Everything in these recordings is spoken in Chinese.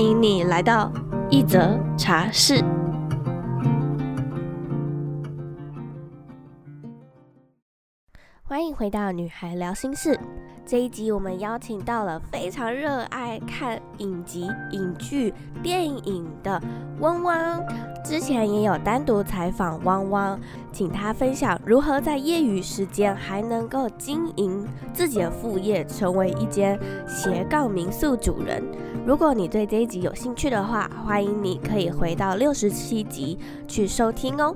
欢迎你来到一则茶室。欢迎回到女孩聊心事。这一集我们邀请到了非常热爱看影集、影剧、电影的汪汪。之前也有单独采访汪汪，请他分享如何在业余时间还能够经营自己的副业，成为一间斜杠民宿主人。如果你对这一集有兴趣的话，欢迎你可以回到六十七集去收听哦。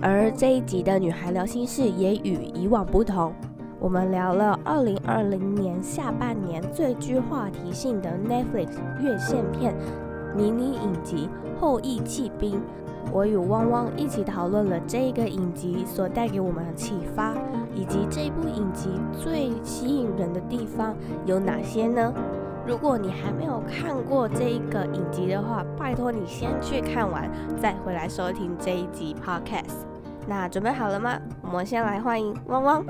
而这一集的女孩聊心事也与以往不同。我们聊了二零二零年下半年最具话题性的 Netflix 院线片迷你影集《后翼弃兵》。我与汪汪一起讨论了这个影集所带给我们的启发，以及这部影集最吸引人的地方有哪些呢？如果你还没有看过这一个影集的话，拜托你先去看完，再回来收听这一集 Podcast。那准备好了吗？我们先来欢迎汪汪。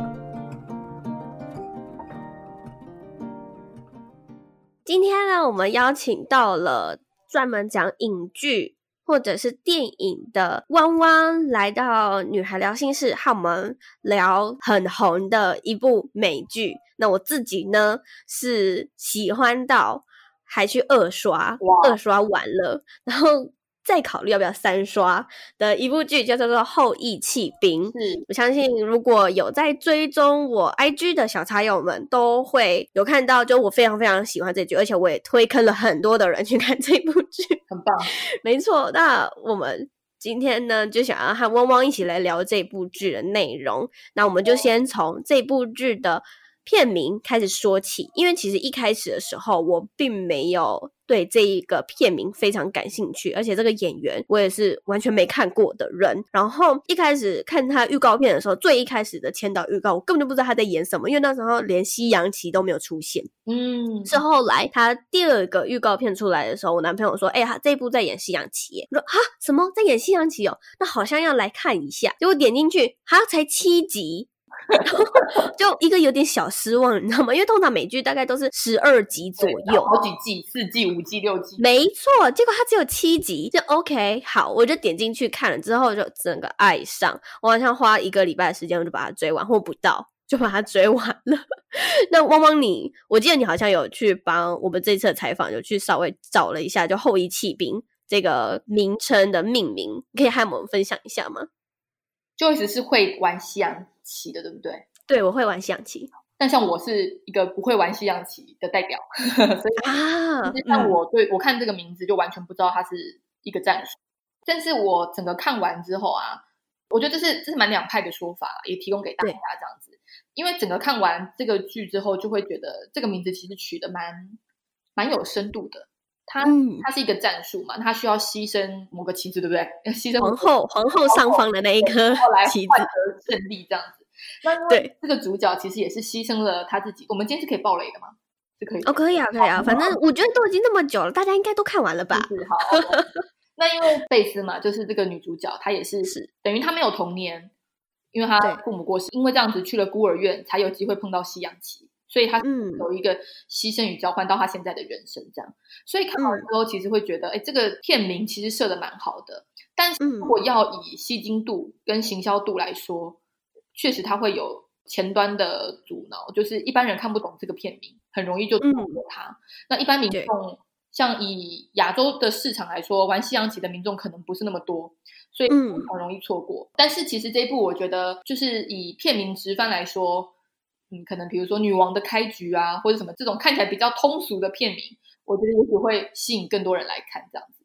今天呢，我们邀请到了专门讲影剧或者是电影的汪汪，来到女孩聊心事，和我们聊很红的一部美剧。那我自己呢，是喜欢到还去二刷，二刷完了，然后。再考虑要不要三刷的一部剧，叫做《后羿弃兵》。嗯，我相信如果有在追踪我 IG 的小茶友们，都会有看到，就我非常非常喜欢这剧，而且我也推坑了很多的人去看这部剧，很棒。没错，那我们今天呢，就想要和汪汪一起来聊这部剧的内容。那我们就先从这部剧的片名开始说起，因为其实一开始的时候，我并没有。对这一个片名非常感兴趣，而且这个演员我也是完全没看过的人。然后一开始看他预告片的时候，最一开始的签导预告，我根本就不知道他在演什么，因为那时候连西洋棋都没有出现。嗯，是后来他第二个预告片出来的时候，我男朋友说：“哎、欸，他这一部在演西洋棋。”我说：“哈，什么在演西洋棋哦？那好像要来看一下。”结果点进去，哈，才七集。就一个有点小失望，你知道吗？因为通常美剧大概都是十二集左右，好几季，四季、五季、六季，没错。结果它只有七集，就 OK。好，我就点进去看了之后，就整个爱上。我好像花一个礼拜的时间，我就把它追完，或不到就把它追完了。那汪汪你，我记得你好像有去帮我们这次的采访，有去稍微找了一下，就《后裔弃兵》这个名称的命名，可以和我们分享一下吗？Joyce 是会玩西洋棋的对不对？对，我会玩西洋棋，但像我是一个不会玩西洋棋的代表，所以啊，像我对、嗯、我看这个名字就完全不知道它是一个战术。但是我整个看完之后啊，我觉得这是这是蛮两派的说法，也提供给大家这样子。因为整个看完这个剧之后，就会觉得这个名字其实取得蛮蛮有深度的。它、嗯、它是一个战术嘛，它需要牺牲某个棋子，对不对？要 牺牲皇后皇后上方的那一颗棋子，得胜利这样子。那对这个主角其实也是牺牲了他自己。我们今天是可以爆雷的吗？是可以哦，可以啊，可以啊。反正我觉得都已经那么久了，大家应该都看完了吧？是好。那因为贝斯嘛，就是这个女主角，她也是是等于她没有童年，因为她父母过世，因为这样子去了孤儿院，才有机会碰到西洋棋。所以他有一个牺牲与交换到他现在的人生这样，所以看完之后其实会觉得，哎、嗯，这个片名其实设的蛮好的。但是如果要以吸睛度跟行销度来说，确实它会有前端的阻挠，就是一般人看不懂这个片名，很容易就错过它。嗯、那一般民众，像以亚洲的市场来说，玩西洋棋的民众可能不是那么多，所以很容易错过。但是其实这一部，我觉得就是以片名直翻来说。嗯，可能比如说女王的开局啊，或者什么这种看起来比较通俗的片名，我觉得也许会吸引更多人来看这样子。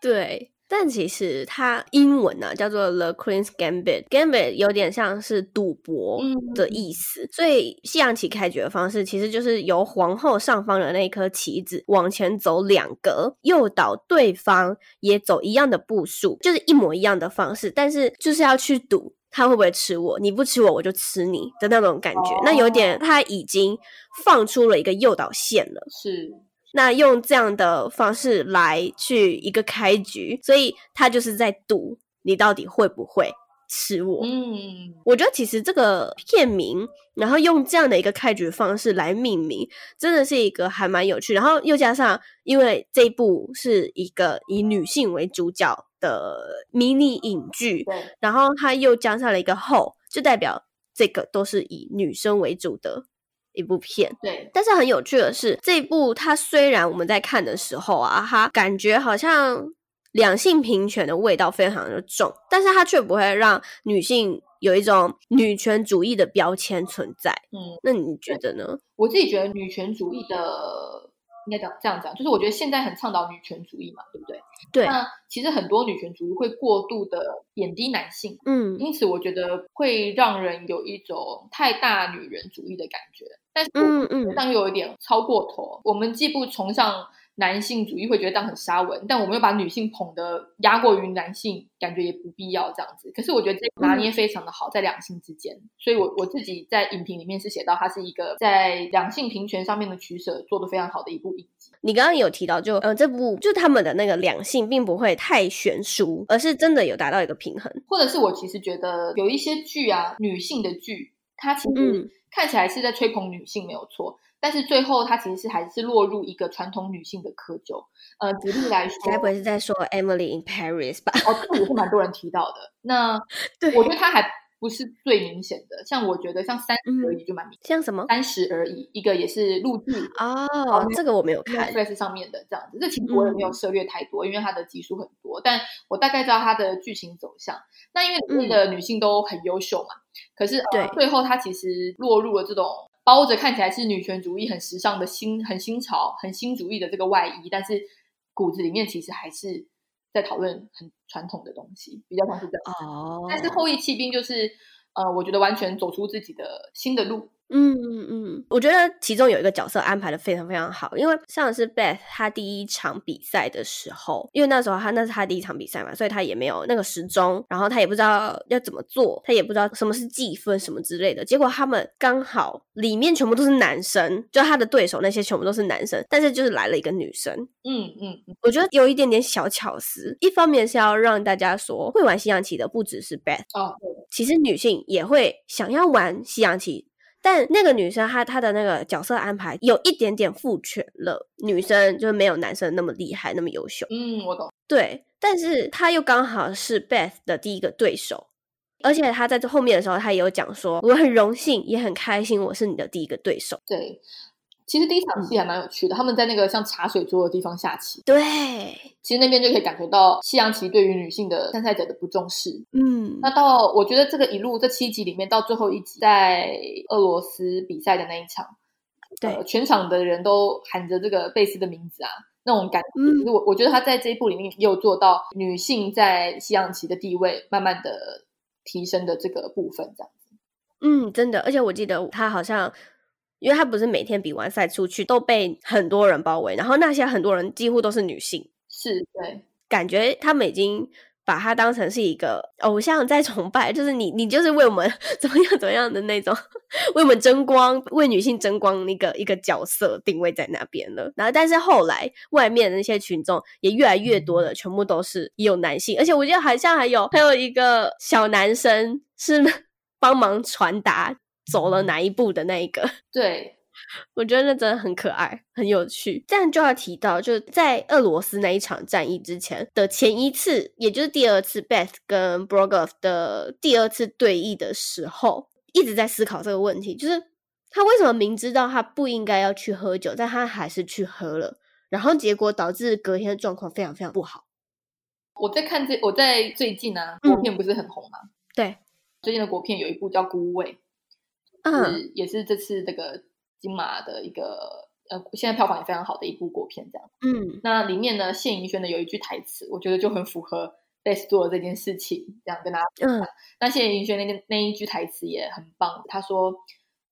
对，但其实它英文呢、啊、叫做 The Queen's Gambit，Gambit 有点像是赌博的意思。嗯、所以西洋棋开局的方式其实就是由皇后上方的那颗棋子往前走两格，诱导对方也走一样的步数，就是一模一样的方式，但是就是要去赌他会不会吃我，你不吃我我就吃你的那种感觉。哦、那有点他已经放出了一个诱导线了，是。那用这样的方式来去一个开局，所以他就是在赌你到底会不会吃我。嗯，我觉得其实这个片名，然后用这样的一个开局方式来命名，真的是一个还蛮有趣。然后又加上，因为这一部是一个以女性为主角的迷你影剧，然后他又加上了一个后，就代表这个都是以女生为主的。一部片，对，但是很有趣的是，这部它虽然我们在看的时候啊，它感觉好像两性平权的味道非常的重，但是它却不会让女性有一种女权主义的标签存在。嗯，那你觉得呢？我自己觉得女权主义的。应该讲这样讲，就是我觉得现在很倡导女权主义嘛，对不对？对。那其实很多女权主义会过度的贬低男性，嗯，因此我觉得会让人有一种太大女人主义的感觉。但是，嗯嗯，这样又有一点超过头。我们既不崇尚。男性主义会觉得这样很沙文，但我们又把女性捧得压过于男性，感觉也不必要这样子。可是我觉得这拿捏非常的好，在两性之间。所以我我自己在影评里面是写到，它是一个在两性平权上面的取舍做得非常好的一部影集。你刚刚有提到就，就呃这部就他们的那个两性并不会太悬殊，而是真的有达到一个平衡。或者是我其实觉得有一些剧啊，女性的剧，它其实看起来是在吹捧女性没有错。但是最后，他其实是还是落入一个传统女性的窠臼。呃，举例来说，该不会是在说《Emily in Paris》吧？哦，这个也是蛮多人提到的。那 对，我觉得他还不是最明显的。像我觉得像三十而已就蛮明显。像什么？三十而已，一个也是陆剧哦，这个我没有看。Netflix 上面的这样子，这其实我也没有涉猎太多，因为它的集数很多，但我大概知道它的剧情走向。那因为里面的女性都很优秀嘛，可是对，最后她其实落入了这种。包着看起来是女权主义很时尚的新、很新潮、很新主义的这个外衣，但是骨子里面其实还是在讨论很传统的东西，比较像是这样。哦，但是后羿弃兵就是，呃，我觉得完全走出自己的新的路。嗯嗯嗯，我觉得其中有一个角色安排的非常非常好，因为像是 Beth 她第一场比赛的时候，因为那时候他那是他第一场比赛嘛，所以他也没有那个时钟，然后他也不知道要怎么做，他也不知道什么是计分什么之类的。结果他们刚好里面全部都是男生，就他的对手那些全部都是男生，但是就是来了一个女生。嗯嗯，嗯我觉得有一点点小巧思，一方面是要让大家说会玩西洋棋的不只是 Beth 哦，其实女性也会想要玩西洋棋。但那个女生她她的那个角色安排有一点点父权了，女生就没有男生那么厉害那么优秀。嗯，我懂。对，但是她又刚好是 Beth 的第一个对手，而且她在这后面的时候，她也有讲说，我很荣幸也很开心，我是你的第一个对手。对。其实第一场戏还蛮有趣的，嗯、他们在那个像茶水桌的地方下棋。对，其实那边就可以感觉到西洋棋对于女性的参赛者的不重视。嗯，那到我觉得这个一路这七集里面，到最后一集在俄罗斯比赛的那一场，对、呃，全场的人都喊着这个贝斯的名字啊，那种感觉。嗯，我我觉得他在这一部里面也有做到女性在西洋棋的地位慢慢的提升的这个部分，这样子。嗯，真的，而且我记得他好像。因为他不是每天比完赛出去都被很多人包围，然后那些很多人几乎都是女性，是对，感觉他们已经把他当成是一个偶像在崇拜，就是你你就是为我们 怎么样怎么样的那种，为我们争光，为女性争光那个一个角色定位在那边了。然后但是后来外面的那些群众也越来越多的，全部都是有男性，而且我觉得好像还有还有一个小男生是 帮忙传达。走了哪一步的那一个？对，我觉得那真的很可爱，很有趣。这样就要提到，就在俄罗斯那一场战役之前的前一次，也就是第二次 Beth 跟 Brogov 的第二次对弈的时候，一直在思考这个问题，就是他为什么明知道他不应该要去喝酒，但他还是去喝了，然后结果导致隔天的状况非常非常不好。我在看这，我在最近啊，国片不是很红吗？嗯、对，最近的国片有一部叫《孤味》。嗯，也是这次这个金马的一个呃，现在票房也非常好的一部国片，这样。嗯，那里面呢，谢盈萱呢有一句台词，我觉得就很符合 Beth 做的这件事情，这样跟大家。嗯，那谢盈萱那那一句台词也很棒，他说：“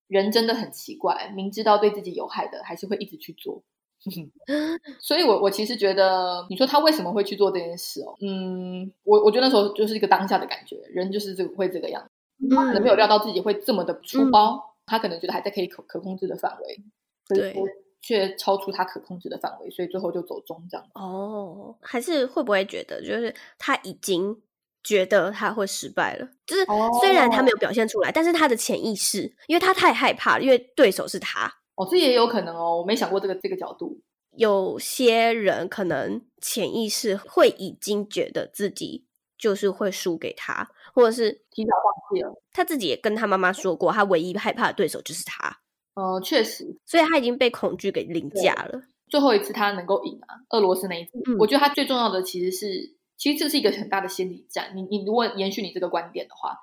人真的很奇怪，明知道对自己有害的，还是会一直去做。”所以我，我我其实觉得，你说他为什么会去做这件事哦？嗯，我我觉得那时候就是一个当下的感觉，人就是这个会这个样子，他可能没有料到自己会这么的出包，嗯、他可能觉得还在可以可可控制的范围。对。却超出他可控制的范围，所以最后就走中这样。哦，还是会不会觉得，就是他已经觉得他会失败了？就是虽然他没有表现出来，哦、但是他的潜意识，因为他太害怕了，因为对手是他。哦，这也有可能哦，我没想过这个这个角度。有些人可能潜意识会已经觉得自己就是会输给他，或者是提早放弃了。他自己也跟他妈妈说过，他唯一害怕的对手就是他。呃，确实，所以他已经被恐惧给凌驾了。最后一次他能够赢啊，俄罗斯那一次，嗯、我觉得他最重要的其实是，其实这是一个很大的心理战。你你如果延续你这个观点的话，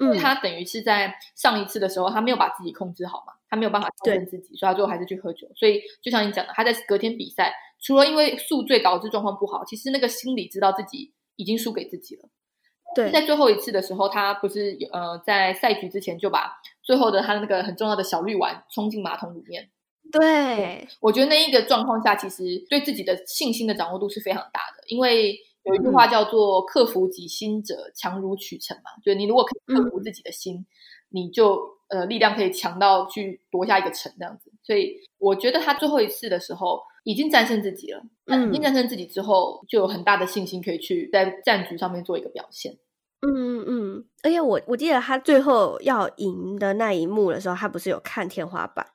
呃、嗯，他等于是在上一次的时候，他没有把自己控制好嘛，他没有办法调整自己，所以他最后还是去喝酒。所以就像你讲的，他在隔天比赛，除了因为宿醉导致状况不好，其实那个心理知道自己已经输给自己了。对，在最后一次的时候，他不是呃在赛局之前就把。最后的他的那个很重要的小绿丸冲进马桶里面，对，我觉得那一个状况下，其实对自己的信心的掌握度是非常大的。因为有一句话叫做“克服己心者，强如取成”嘛，就你如果可以克服自己的心，嗯、你就呃力量可以强到去夺下一个城这样子。所以我觉得他最后一次的时候已经战胜自己了，嗯，已经战胜自己之后，就有很大的信心可以去在战局上面做一个表现。嗯嗯。嗯，而且我我记得他最后要赢的那一幕的时候，他不是有看天花板？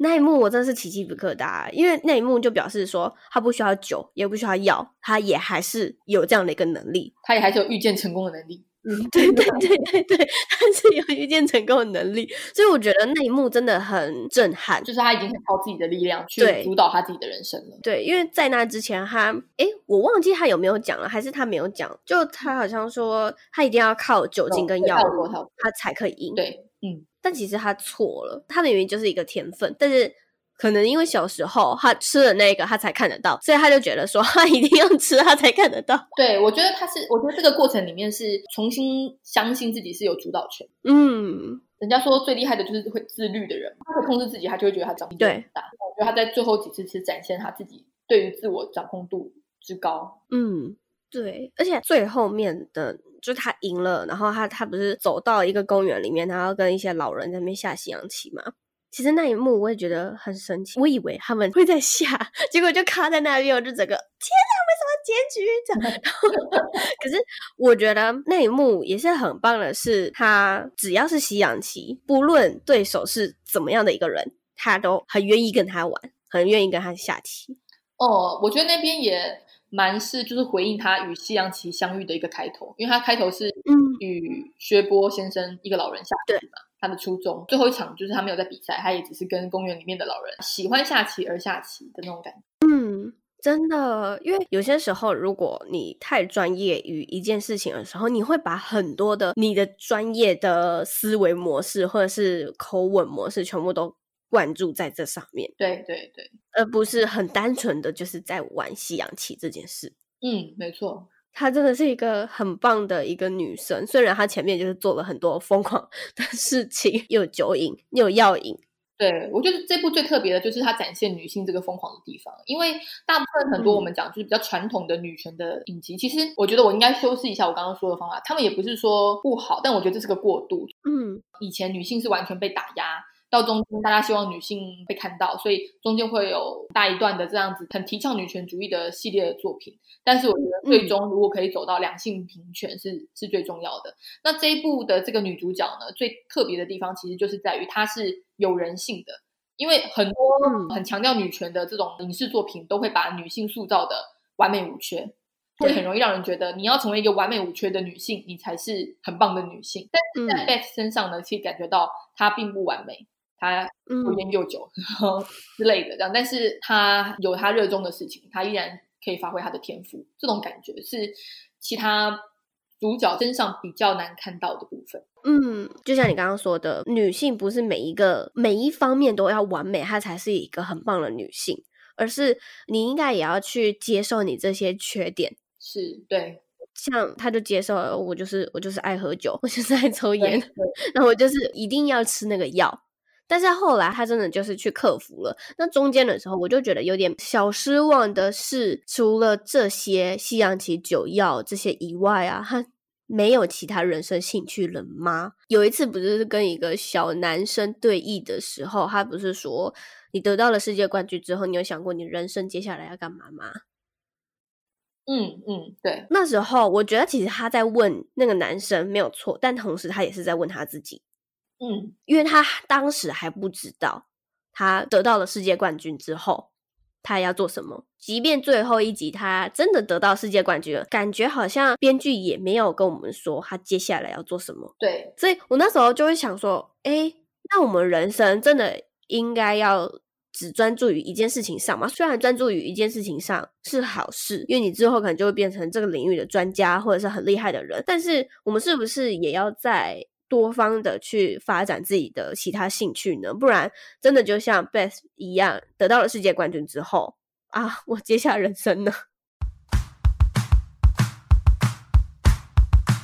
那一幕，我真的是起鸡皮疙瘩，因为那一幕就表示说他不需要酒，也不需要药，他也还是有这样的一个能力，他也还是有预见成功的能力。嗯，对对对对对，他是有预见成功的能力，所以我觉得那一幕真的很震撼，就是他已经很靠自己的力量去主导他自己的人生了。对，对，因为在那之前他，他诶我忘记他有没有讲了，还是他没有讲？就他好像说他一定要靠酒精跟药物，他才可以赢。对，嗯，但其实他错了，他的原因就是一个天分，但是。可能因为小时候他吃了那个，他才看得到，所以他就觉得说他一定要吃，他才看得到。对，我觉得他是，我觉得这个过程里面是重新相信自己是有主导权。嗯，人家说最厉害的就是会自律的人，他会控制自己，他就会觉得他掌控度很大。我觉得他在最后几次是展现他自己对于自我掌控度之高。嗯，对，而且最后面的就是他赢了，然后他他不是走到一个公园里面，然后跟一些老人在那边下西洋棋嘛。其实那一幕我也觉得很神奇，我以为他们会在下，结果就卡在那边，我就整个天哪，为什么结局这样？可是我觉得那一幕也是很棒的是，是他只要是西洋棋，不论对手是怎么样的一个人，他都很愿意跟他玩，很愿意跟他下棋。哦，我觉得那边也蛮是就是回应他与西洋棋相遇的一个开头，因为他开头是嗯与薛波先生一个老人下棋嘛。他的初衷，最后一场就是他没有在比赛，他也只是跟公园里面的老人喜欢下棋而下棋的那种感觉。嗯，真的，因为有些时候，如果你太专业于一件事情的时候，你会把很多的你的专业的思维模式或者是口吻模式全部都灌注在这上面。对对对，而不是很单纯的就是在玩西洋棋这件事。嗯，没错。她真的是一个很棒的一个女生，虽然她前面就是做了很多疯狂的 事情，又有酒瘾，又有药瘾。对，我觉得这部最特别的就是她展现女性这个疯狂的地方，因为大部分很多我们讲就是比较传统的女权的影集，嗯、其实我觉得我应该修饰一下我刚刚说的方法，他们也不是说不好，但我觉得这是个过渡。嗯，以前女性是完全被打压。到中间，大家希望女性被看到，所以中间会有大一段的这样子很提倡女权主义的系列的作品。但是我觉得最终如果可以走到两性平权是，是、嗯、是最重要的。那这一部的这个女主角呢，最特别的地方其实就是在于她是有人性的，因为很多很强调女权的这种影视作品都会把女性塑造的完美无缺，会很容易让人觉得你要成为一个完美无缺的女性，你才是很棒的女性。但是在 Beth 身上呢，其实感觉到她并不完美。他又烟又酒，然后之类的这样，但是他有他热衷的事情，他依然可以发挥他的天赋。这种感觉是其他主角身上比较难看到的部分。嗯，就像你刚刚说的，女性不是每一个每一方面都要完美，她才是一个很棒的女性，而是你应该也要去接受你这些缺点。是对，像他就接受了，我就是我就是爱喝酒，我就是爱抽烟，然后 我就是一定要吃那个药。但是后来他真的就是去克服了。那中间的时候，我就觉得有点小失望的是，除了这些西洋棋、酒药这些以外啊，他没有其他人生兴趣了吗？有一次不是跟一个小男生对弈的时候，他不是说，你得到了世界冠军之后，你有想过你人生接下来要干嘛吗？嗯嗯，对。那时候我觉得其实他在问那个男生没有错，但同时他也是在问他自己。嗯，因为他当时还不知道，他得到了世界冠军之后，他要做什么。即便最后一集他真的得到世界冠军了，感觉好像编剧也没有跟我们说他接下来要做什么。对，所以我那时候就会想说，哎，那我们人生真的应该要只专注于一件事情上吗？虽然专注于一件事情上是好事，因为你之后可能就会变成这个领域的专家或者是很厉害的人，但是我们是不是也要在多方的去发展自己的其他兴趣呢？不然真的就像 Beth 一样，得到了世界冠军之后啊，我接下来人生呢？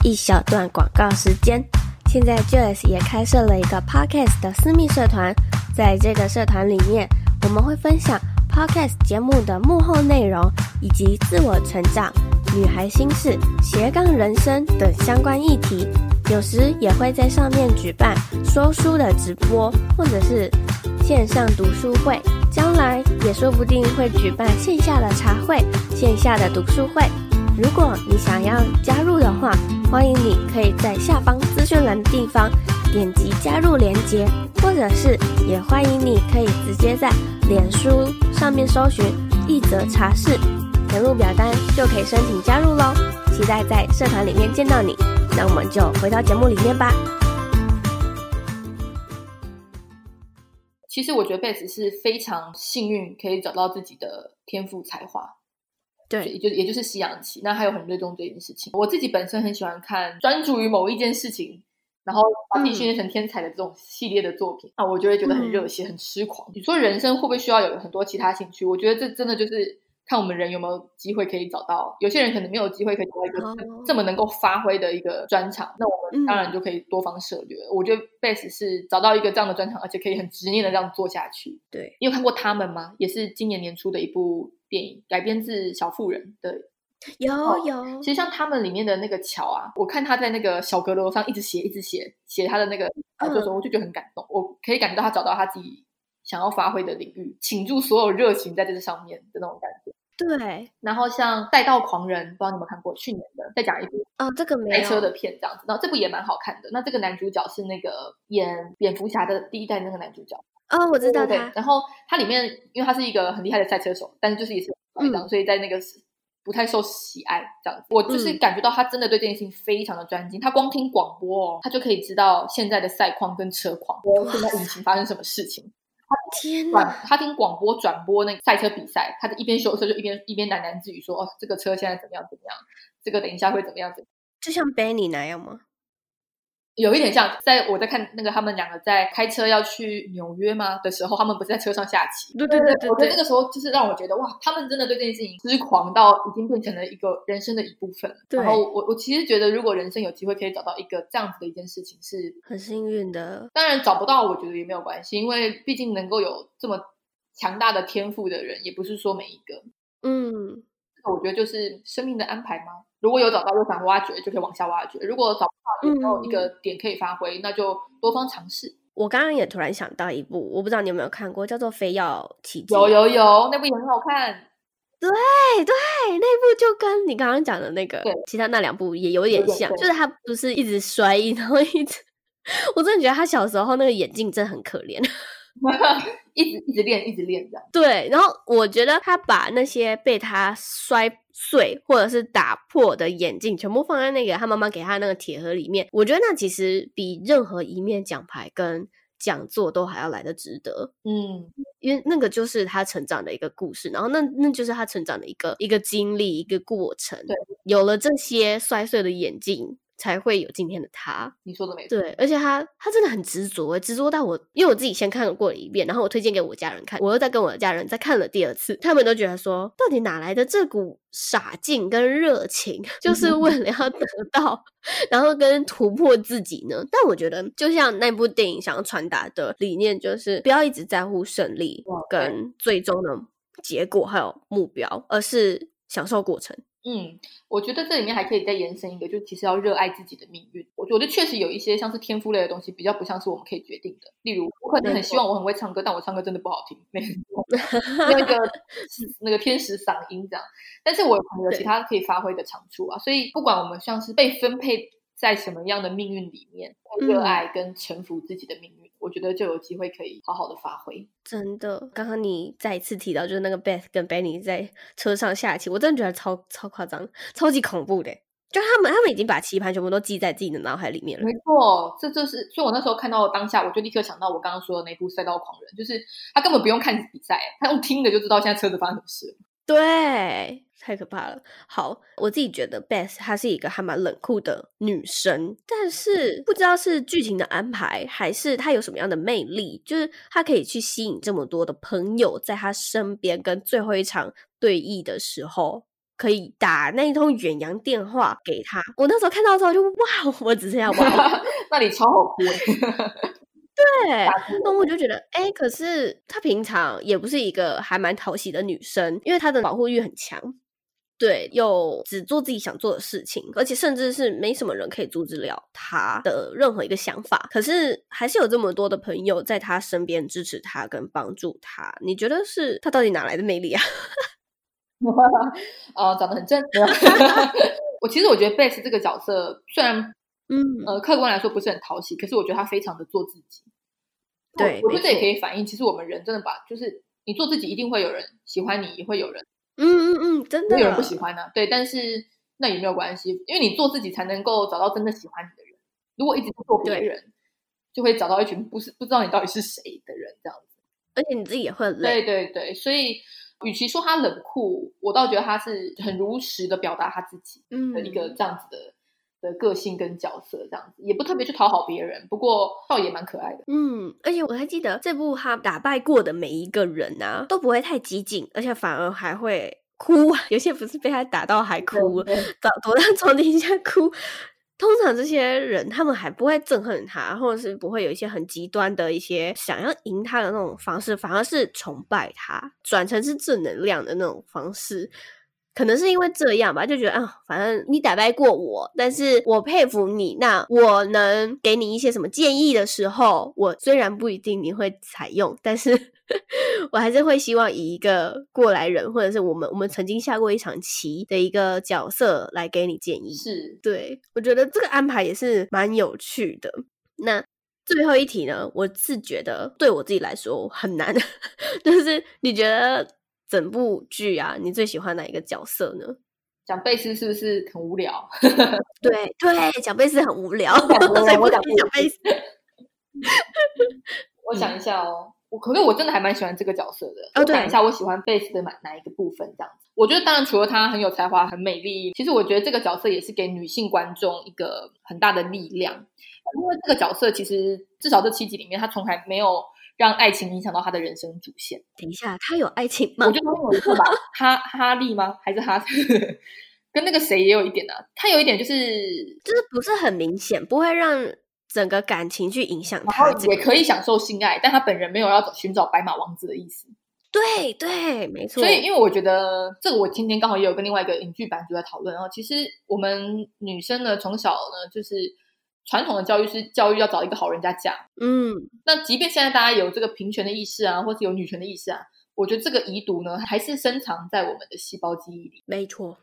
一小段广告时间，现在 Joyce 也开设了一个 Podcast 的私密社团，在这个社团里面，我们会分享 Podcast 节目的幕后内容，以及自我成长、女孩心事、斜杠人生等相关议题。有时也会在上面举办说书的直播，或者是线上读书会。将来也说不定会举办线下的茶会、线下的读书会。如果你想要加入的话，欢迎你可以在下方资讯栏的地方点击加入链接，或者是也欢迎你可以直接在脸书上面搜寻一则茶室，填入表单就可以申请加入喽。期待在社团里面见到你。那我们就回到节目里面吧。其实我觉得 Beth 是非常幸运，可以找到自己的天赋才华。对，也就也就是西洋棋。那还有很热衷这件事情。我自己本身很喜欢看专注于某一件事情，然后把自己训练成天才的这种系列的作品。那、嗯、我就会觉得很热血、嗯、很痴狂。你说人生会不会需要有很多其他兴趣？我觉得这真的就是。看我们人有没有机会可以找到，有些人可能没有机会可以找到一个这么能够发挥的一个专场，那我们当然就可以多方涉略。我觉得 base 是找到一个这样的专场，而且可以很执念的这样做下去。对，你有看过他们吗？也是今年年初的一部电影，改编自《小妇人》的。有有、哦，其实像他们里面的那个乔啊，我看他在那个小阁楼上一直写，一直写，写他的那个工作的时候，我就觉得很感动。我可以感觉到他找到他自己想要发挥的领域，倾注所有热情在这个上面的那种感觉。对，然后像《赛道狂人》，不知道你有没有看过？去年的，再讲一部啊、哦，这个没有。赛车的片这样子，然后这部也蛮好看的。那这个男主角是那个演蝙蝠侠的第一代那个男主角哦，我知道他。对，然后他里面，因为他是一个很厉害的赛车手，但是就是也是一样、嗯，所以在那个不太受喜爱这样子。我就是感觉到他真的对这件事情非常的专精，他光听广播哦，他就可以知道现在的赛况跟车况，现在引擎发生什么事情。天呐！他听广播转播那个赛车比赛，他就一边修车就一边一边喃喃自语说：“哦，这个车现在怎么样怎么样？这个等一下会怎么样？怎么样？”就像 Benny 那样吗？有一点像，在我在看那个他们两个在开车要去纽约吗的时候，他们不是在车上下棋？对对对我觉得那个时候就是让我觉得哇，他们真的对这件事情痴狂到已经变成了一个人生的一部分。对，然后我我其实觉得，如果人生有机会可以找到一个这样子的一件事情，是很幸运的。当然找不到，我觉得也没有关系，因为毕竟能够有这么强大的天赋的人，也不是说每一个。嗯，我觉得就是生命的安排吗？如果有找到又想挖掘，就可以往下挖掘；如果找不到，有没有一个点可以发挥，嗯，那就多方尝试。我刚刚也突然想到一部，我不知道你有没有看过，叫做《非要奇迹》。有有有，那部也很好看。对对，那部就跟你刚刚讲的那个，其他那两部也有点像，就是他不是一直摔，然后一直，我真的觉得他小时候那个眼镜真的很可怜。一直一直练，一直练这样。对，然后我觉得他把那些被他摔碎或者是打破的眼镜，全部放在那个他妈妈给他那个铁盒里面。我觉得那其实比任何一面奖牌跟讲座都还要来的值得。嗯，因为那个就是他成长的一个故事，然后那那就是他成长的一个一个经历，一个过程。对，有了这些摔碎的眼镜。才会有今天的他。你说的没错。对，而且他他真的很执着，执着到我，因为我自己先看过了一遍，然后我推荐给我家人看，我又再跟我的家人再看了第二次，他们都觉得说，到底哪来的这股傻劲跟热情，就是为了要得到，然后跟突破自己呢？但我觉得，就像那部电影想要传达的理念，就是不要一直在乎胜利跟最终的结果还有目标，而是享受过程。嗯，我觉得这里面还可以再延伸一个，就其实要热爱自己的命运。我觉得确实有一些像是天赋类的东西，比较不像是我们可以决定的。例如，我可能很希望我很会唱歌，但我唱歌真的不好听，没那个那个天使嗓音这样。但是我可能有其他可以发挥的长处啊。所以不管我们像是被分配在什么样的命运里面，热爱跟臣服自己的命运。嗯我觉得就有机会可以好好的发挥。真的，刚刚你再一次提到，就是那个 Beth 跟 Benny 在车上下棋，我真的觉得超超夸张，超级恐怖的。就他们，他们已经把棋盘全部都记在自己的脑海里面了。没错，这就是，所以我那时候看到当下，我就立刻想到我刚刚说的那部《赛道狂人》，就是他根本不用看比赛，他用听的就知道现在车子发生什么事。对。太可怕了。好，我自己觉得 Beth 她是一个还蛮冷酷的女生，但是不知道是剧情的安排，还是她有什么样的魅力，就是她可以去吸引这么多的朋友在她身边，跟最后一场对弈的时候，可以打那一通远洋电话给她。我那时候看到之后就哇，我只剩下哇，那你超好哭。对，那我就觉得，哎，可是她平常也不是一个还蛮讨喜的女生，因为她的保护欲很强。对，又只做自己想做的事情，而且甚至是没什么人可以阻止了他的任何一个想法。可是还是有这么多的朋友在他身边支持他跟帮助他。你觉得是他到底哪来的魅力啊？呃，长得很正。我其实我觉得 Beth 这个角色虽然嗯呃客观来说不是很讨喜，可是我觉得他非常的做自己。对，我觉得这也可以反映，其实我们人真的把就是你做自己，一定会有人喜欢你，也会有人。嗯嗯嗯，真的，有人不喜欢呢、啊。对，但是那也没有关系，因为你做自己才能够找到真的喜欢你的人。如果一直不做别人，就会找到一群不是不知道你到底是谁的人，这样子。而且你自己也会累。对对对，所以与其说他冷酷，我倒觉得他是很如实的表达他自己的一个这样子的。嗯的个性跟角色这样子，也不特别去讨好别人，不过倒也蛮可爱的。嗯，而且我还记得这部他打败过的每一个人啊，都不会太激进，而且反而还会哭。有些不是被他打到还哭了，躲躲在床底下哭。通常这些人他们还不会憎恨他，或者是不会有一些很极端的一些想要赢他的那种方式，反而是崇拜他，转成是正能量的那种方式。可能是因为这样吧，就觉得啊，反正你打败过我，但是我佩服你。那我能给你一些什么建议的时候，我虽然不一定你会采用，但是 我还是会希望以一个过来人，或者是我们我们曾经下过一场棋的一个角色来给你建议。是，对，我觉得这个安排也是蛮有趣的。那最后一题呢，我是觉得对我自己来说很难，就是你觉得？整部剧啊，你最喜欢哪一个角色呢？讲贝斯是不是很无聊？对对，讲贝斯很无聊。我讲讲贝斯。我想一下哦，我可是我真的还蛮喜欢这个角色的。哦，我想一下，我喜欢贝斯的哪哪一个部分？这样子，我觉得当然除了她很有才华、很美丽，其实我觉得这个角色也是给女性观众一个很大的力量。因为这个角色其实至少这七集里面，她从来没有。让爱情影响到他的人生主线。等一下，他有爱情吗？我觉得他有一个吧。哈 哈利吗？还是哈？跟那个谁也有一点啊。他有一点就是，就是不是很明显，不会让整个感情去影响他。也可以享受性爱，但他本人没有要寻找白马王子的意思。对对，没错。所以，因为我觉得这个，我今天刚好也有跟另外一个影剧版主在讨论。然后，其实我们女生呢，从小呢，就是。传统的教育是教育要找一个好人家嫁，嗯，那即便现在大家有这个平权的意识啊，或是有女权的意识啊，我觉得这个遗毒呢，还是深藏在我们的细胞记忆里。没错，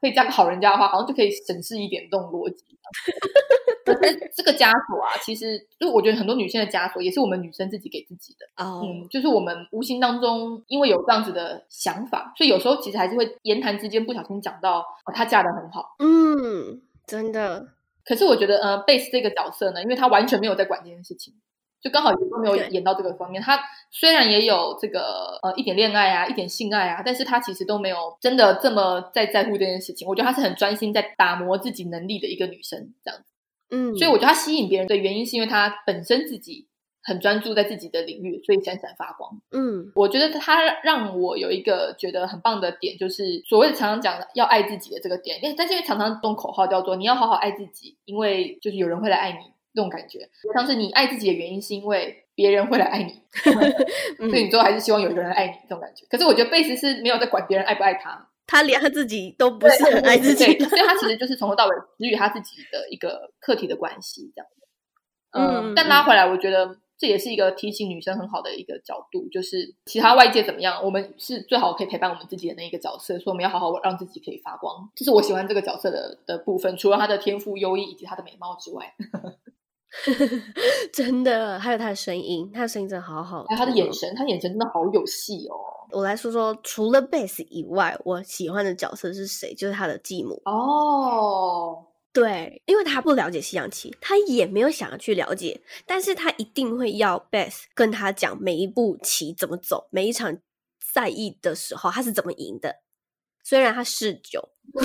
可以嫁个好人家的话，好像就可以省事一点这种逻辑。但是这个枷锁啊，其实就我觉得很多女性的枷锁，也是我们女生自己给自己的。哦，嗯，就是我们无形当中因为有这样子的想法，所以有时候其实还是会言谈之间不小心讲到，哦，她嫁的很好。嗯，真的。可是我觉得，呃，贝斯这个角色呢，因为他完全没有在管这件事情，就刚好也都没有演到这个方面。他虽然也有这个呃一点恋爱啊，一点性爱啊，但是他其实都没有真的这么在在乎这件事情。我觉得他是很专心在打磨自己能力的一个女生，这样子。嗯，所以我觉得他吸引别人的原因是因为他本身自己很专注在自己的领域，所以闪闪发光。嗯，我觉得他让我有一个觉得很棒的点，就是所谓的常常讲要爱自己的这个点。因为但是因为常常用口号叫做你要好好爱自己，因为就是有人会来爱你这种感觉。像是你爱自己的原因是因为别人会来爱你，所以你最后还是希望有一个人来爱你这种感觉。可是我觉得贝斯是没有在管别人爱不爱他。他连他自己都不是很爱自己，所以他其实就是从头到尾只与他自己的一个课题的关系这样。嗯，但拉回来，我觉得这也是一个提醒女生很好的一个角度，就是其他外界怎么样，我们是最好可以陪伴我们自己的那一个角色，所以我们要好好让自己可以发光。这是我喜欢这个角色的的部分，除了他的天赋优异以及他的美貌之外。真的，还有他的声音，他的声音真的好好，还有他的眼神，他眼神真的好有戏哦。我来说说，除了贝斯以外，我喜欢的角色是谁？就是他的继母哦。对，因为他不了解西洋棋，他也没有想要去了解，但是他一定会要 Beth 跟他讲每一步棋怎么走，每一场赛役的时候他是怎么赢的。虽然他嗜酒。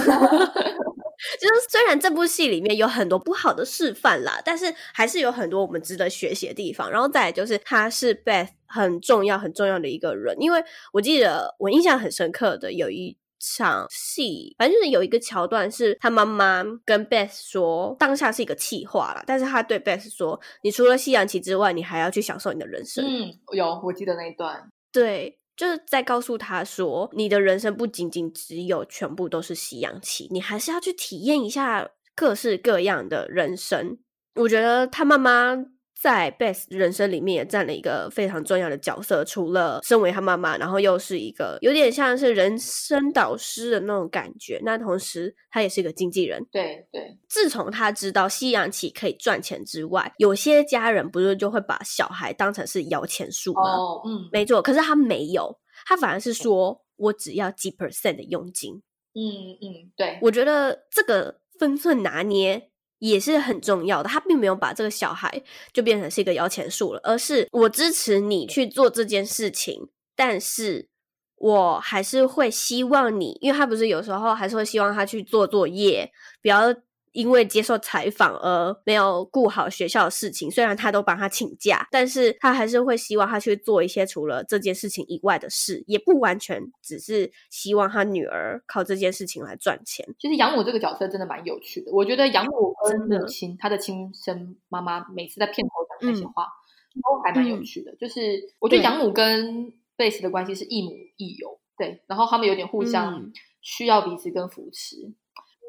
就是虽然这部戏里面有很多不好的示范啦，但是还是有很多我们值得学习的地方。然后再来就是他是 Beth 很重要很重要的一个人，因为我记得我印象很深刻的有一场戏，反正就是有一个桥段是他妈妈跟 Beth 说，当下是一个气话了，但是他对 Beth 说，你除了西洋棋之外，你还要去享受你的人生。嗯，有，我记得那一段。对。就是在告诉他说，你的人生不仅仅只有全部都是西洋棋，你还是要去体验一下各式各样的人生。我觉得他妈妈。在 Beth 人生里面也占了一个非常重要的角色，除了身为他妈妈，然后又是一个有点像是人生导师的那种感觉。那同时，他也是一个经纪人。对对。自从他知道西洋棋可以赚钱之外，有些家人不是就会把小孩当成是摇钱树吗？哦，嗯，没错。可是他没有，他反而是说我只要几 percent 的佣金。嗯嗯，对。我觉得这个分寸拿捏。也是很重要的，他并没有把这个小孩就变成是一个摇钱树了，而是我支持你去做这件事情，但是我还是会希望你，因为他不是有时候还是会希望他去做作业，不要。因为接受采访而没有顾好学校的事情，虽然他都帮他请假，但是他还是会希望他去做一些除了这件事情以外的事，也不完全只是希望他女儿靠这件事情来赚钱。其实养母这个角色真的蛮有趣的，我觉得养母跟母亲，她的亲生妈妈每次在片头讲那些话，嗯、都还蛮有趣的。嗯、就是我觉得养母跟贝斯的关系是亦母亦友，对，然后他们有点互相需要彼此跟扶持。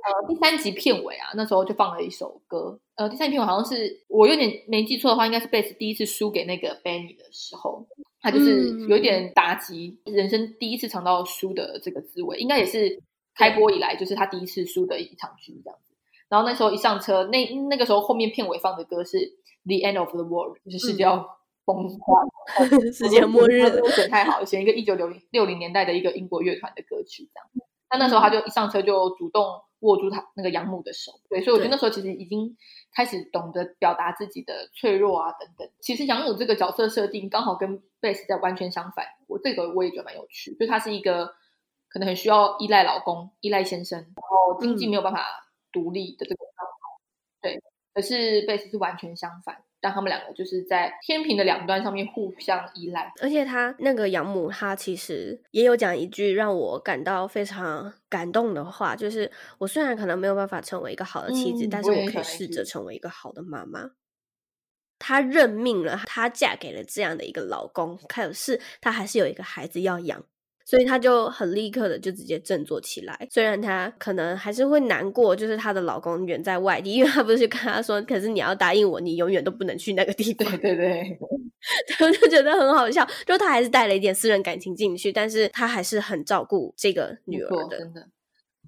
嗯呃，第三集片尾啊，那时候就放了一首歌。呃，第三集片尾好像是我有点没记错的话，应该是贝斯第一次输给那个 Benny 的时候，他就是有一点打击，人生第一次尝到输的这个滋味，应该也是开播以来就是他第一次输的一场剧这样子。然后那时候一上车，那那个时候后面片尾放的歌是 The End of the World，就是世界要崩坏，嗯、世界末日，选太好，选一个一九六零六零年代的一个英国乐团的歌曲这样。那那时候他就一上车就主动。握住他那个养母的手，对，所以我觉得那时候其实已经开始懂得表达自己的脆弱啊等等。其实养母这个角色设定刚好跟贝斯在完全相反，我这个我也觉得蛮有趣，就她是一个可能很需要依赖老公、依赖先生，然后经济没有办法独立的这个状态，对。可是贝斯是完全相反。但他们两个就是在天平的两端上面互相依赖，而且他那个养母，他其实也有讲一句让我感到非常感动的话，就是我虽然可能没有办法成为一个好的妻子，嗯、但是我可以试着成为一个好的妈妈。她认命了，她嫁给了这样的一个老公，可是她还是有一个孩子要养。所以她就很立刻的就直接振作起来，虽然她可能还是会难过，就是她的老公远在外地，因为她不是跟她说，可是你要答应我，你永远都不能去那个地方。对 对对，我 就觉得很好笑，就她还是带了一点私人感情进去，但是她还是很照顾这个女儿的，真的。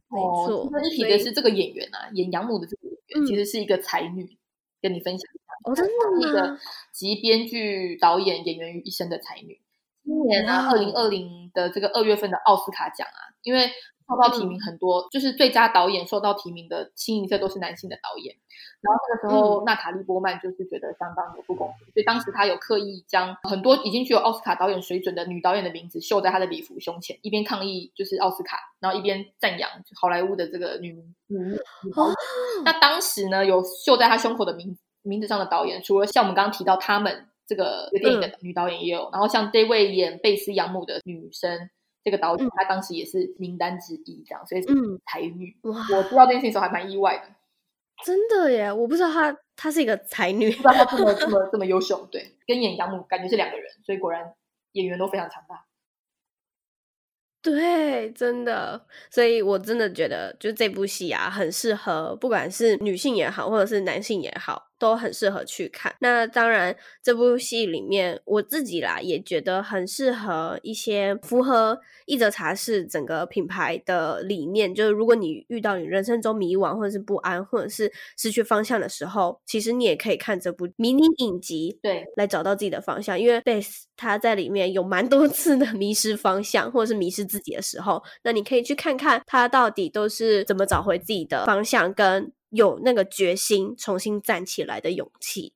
没错。那一提的是这个演员啊，演养母的这个演员，其实是一个才女，嗯、跟你分享一下。哦，真的吗？一个集编剧、导演、演员于一身的才女。今年呢，二零二零的这个二月份的奥斯卡奖啊，因为受到提名很多，嗯、就是最佳导演受到提名的清一色都是男性的导演。然后那个时候，娜塔莉波曼就是觉得相当的不公平，所以当时她有刻意将很多已经具有奥斯卡导演水准的女导演的名字绣在她的礼服胸前，一边抗议就是奥斯卡，然后一边赞扬好莱坞的这个女女女导演。那当时呢，有绣在她胸口的名名字上的导演，除了像我们刚刚提到他们这个电影的女导演也有，然后像这位演贝斯养母的女生，这个导演她当时也是名单之一，这样，所以是才女。哇我知道这件事情的时候还蛮意外的。真的耶，我不知道她她是一个才女，不知道她这么 这么这么优秀，对，跟演养母感觉是两个人，所以果然演员都非常强大。对，真的，所以我真的觉得，就这部戏啊，很适合不管是女性也好，或者是男性也好。都很适合去看。那当然，这部戏里面我自己啦也觉得很适合一些符合一则茶室整个品牌的理念。就是如果你遇到你人生中迷惘或者是不安或者是失去方向的时候，其实你也可以看这部迷你影集，对，来找到自己的方向。因为贝斯他在里面有蛮多 次的迷失方向或者是迷失自己的时候，那你可以去看看他到底都是怎么找回自己的方向跟。有那个决心重新站起来的勇气，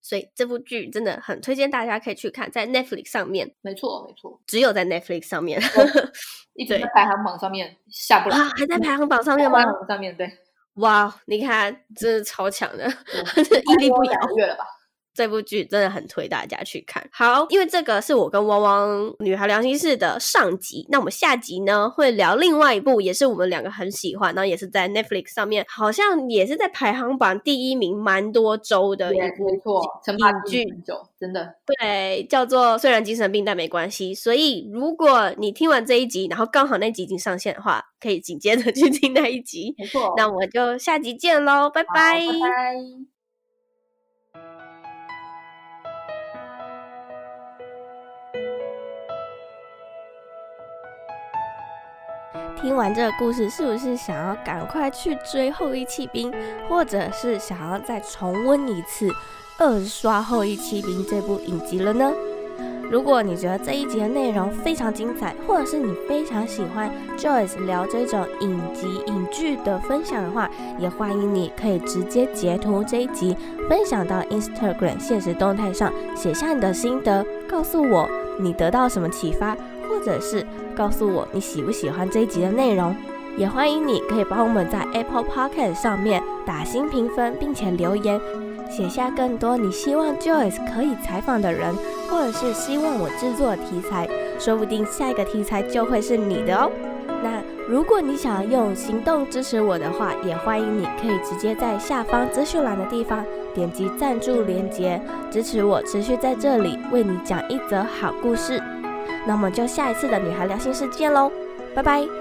所以这部剧真的很推荐大家可以去看，在 Netflix 上面。没错，没错，只有在 Netflix 上面，一直在排行榜上面下不来。啊还在排行榜上面吗？排行榜上面，对。哇，你看，真的超强的，屹立不摇。月了吧？这部剧真的很推大家去看。好，因为这个是我跟汪汪女孩聊心事的上集，那我们下集呢会聊另外一部，也是我们两个很喜欢，然后也是在 Netflix 上面，好像也是在排行榜第一名，蛮多周的一部没错，成霸剧真的对，叫做虽然精神病但没关系。所以如果你听完这一集，然后刚好那集已经上线的话，可以紧接着去听那一集。没错，那我们就下集见喽，拜拜，拜拜。听完这个故事，是不是想要赶快去追《后翼弃兵》，或者是想要再重温一次二刷《后翼弃兵》这部影集了呢？如果你觉得这一集的内容非常精彩，或者是你非常喜欢 Joyce 聊这种影集影剧的分享的话，也欢迎你可以直接截图这一集分享到 Instagram 现实动态上，写下你的心得，告诉我你得到什么启发。或者是告诉我你喜不喜欢这一集的内容，也欢迎你可以帮我们在 Apple Podcast 上面打星评分，并且留言写下更多你希望 Joyce 可以采访的人，或者是希望我制作的题材，说不定下一个题材就会是你的哦。那如果你想用行动支持我的话，也欢迎你可以直接在下方资讯栏的地方点击赞助连接，支持我持续在这里为你讲一则好故事。那么就下一次的女孩聊心事见喽，拜拜。